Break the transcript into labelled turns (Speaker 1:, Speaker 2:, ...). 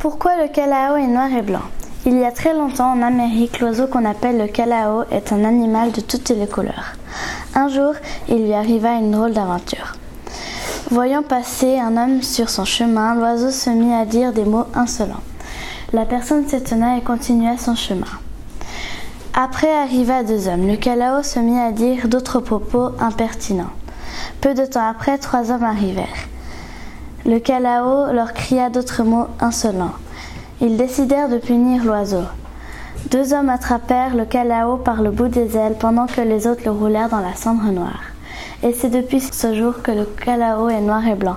Speaker 1: Pourquoi le calao est noir et blanc? Il y a très longtemps en Amérique, l'oiseau qu'on appelle le calao est un animal de toutes les couleurs. Un jour, il lui arriva une drôle d'aventure. Voyant passer un homme sur son chemin, l'oiseau se mit à dire des mots insolents. La personne s'étonna et continua son chemin. Après arriva deux hommes. Le calao se mit à dire d'autres propos impertinents. Peu de temps après, trois hommes arrivèrent. Le calao leur cria d'autres mots insolents. Ils décidèrent de punir l'oiseau. Deux hommes attrapèrent le calao par le bout des ailes pendant que les autres le roulèrent dans la cendre noire. Et c'est depuis ce jour que le calao est noir et blanc.